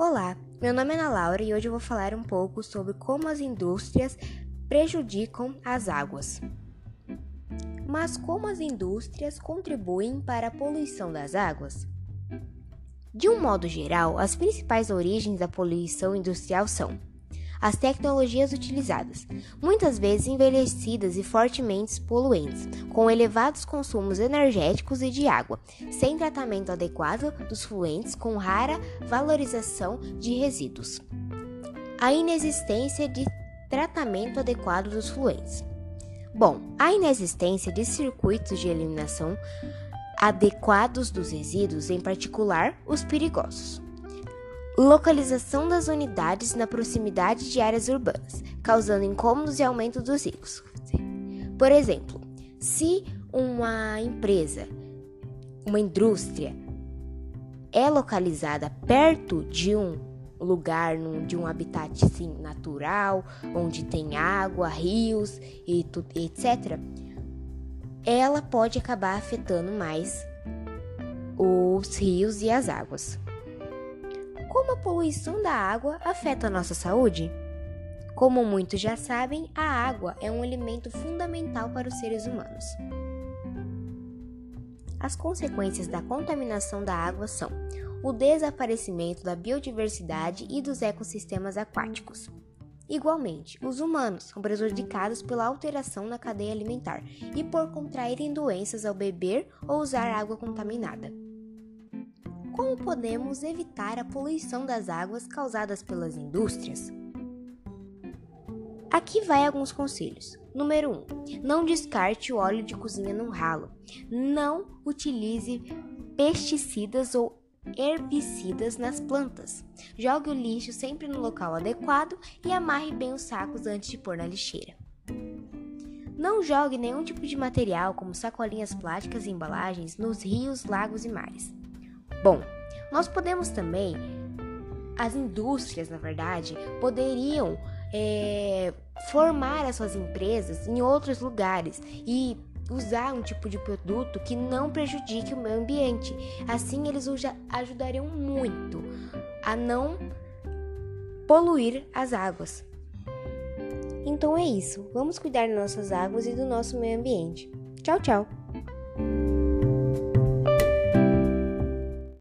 Olá, meu nome é Ana Laura e hoje eu vou falar um pouco sobre como as indústrias prejudicam as águas. Mas como as indústrias contribuem para a poluição das águas? De um modo geral, as principais origens da poluição industrial são as tecnologias utilizadas, muitas vezes envelhecidas e fortemente poluentes, com elevados consumos energéticos e de água, sem tratamento adequado dos fluentes, com rara valorização de resíduos. A inexistência de tratamento adequado dos fluentes. Bom, a inexistência de circuitos de eliminação adequados dos resíduos, em particular os perigosos. Localização das unidades na proximidade de áreas urbanas, causando incômodos e aumento dos riscos. Por exemplo, se uma empresa, uma indústria, é localizada perto de um lugar, de um habitat natural, onde tem água, rios e etc., ela pode acabar afetando mais os rios e as águas. Como a poluição da água afeta a nossa saúde? Como muitos já sabem, a água é um alimento fundamental para os seres humanos. As consequências da contaminação da água são o desaparecimento da biodiversidade e dos ecossistemas aquáticos. Igualmente, os humanos são prejudicados pela alteração na cadeia alimentar e por contraírem doenças ao beber ou usar água contaminada. Como podemos evitar a poluição das águas causadas pelas indústrias? Aqui vai alguns conselhos. Número 1. Um, não descarte o óleo de cozinha num ralo. Não utilize pesticidas ou herbicidas nas plantas. Jogue o lixo sempre no local adequado e amarre bem os sacos antes de pôr na lixeira. Não jogue nenhum tipo de material, como sacolinhas plásticas e embalagens, nos rios, lagos e mares. Bom, nós podemos também, as indústrias, na verdade, poderiam é, formar as suas empresas em outros lugares e usar um tipo de produto que não prejudique o meio ambiente. Assim, eles ajudariam muito a não poluir as águas. Então é isso. Vamos cuidar das nossas águas e do nosso meio ambiente. Tchau, tchau!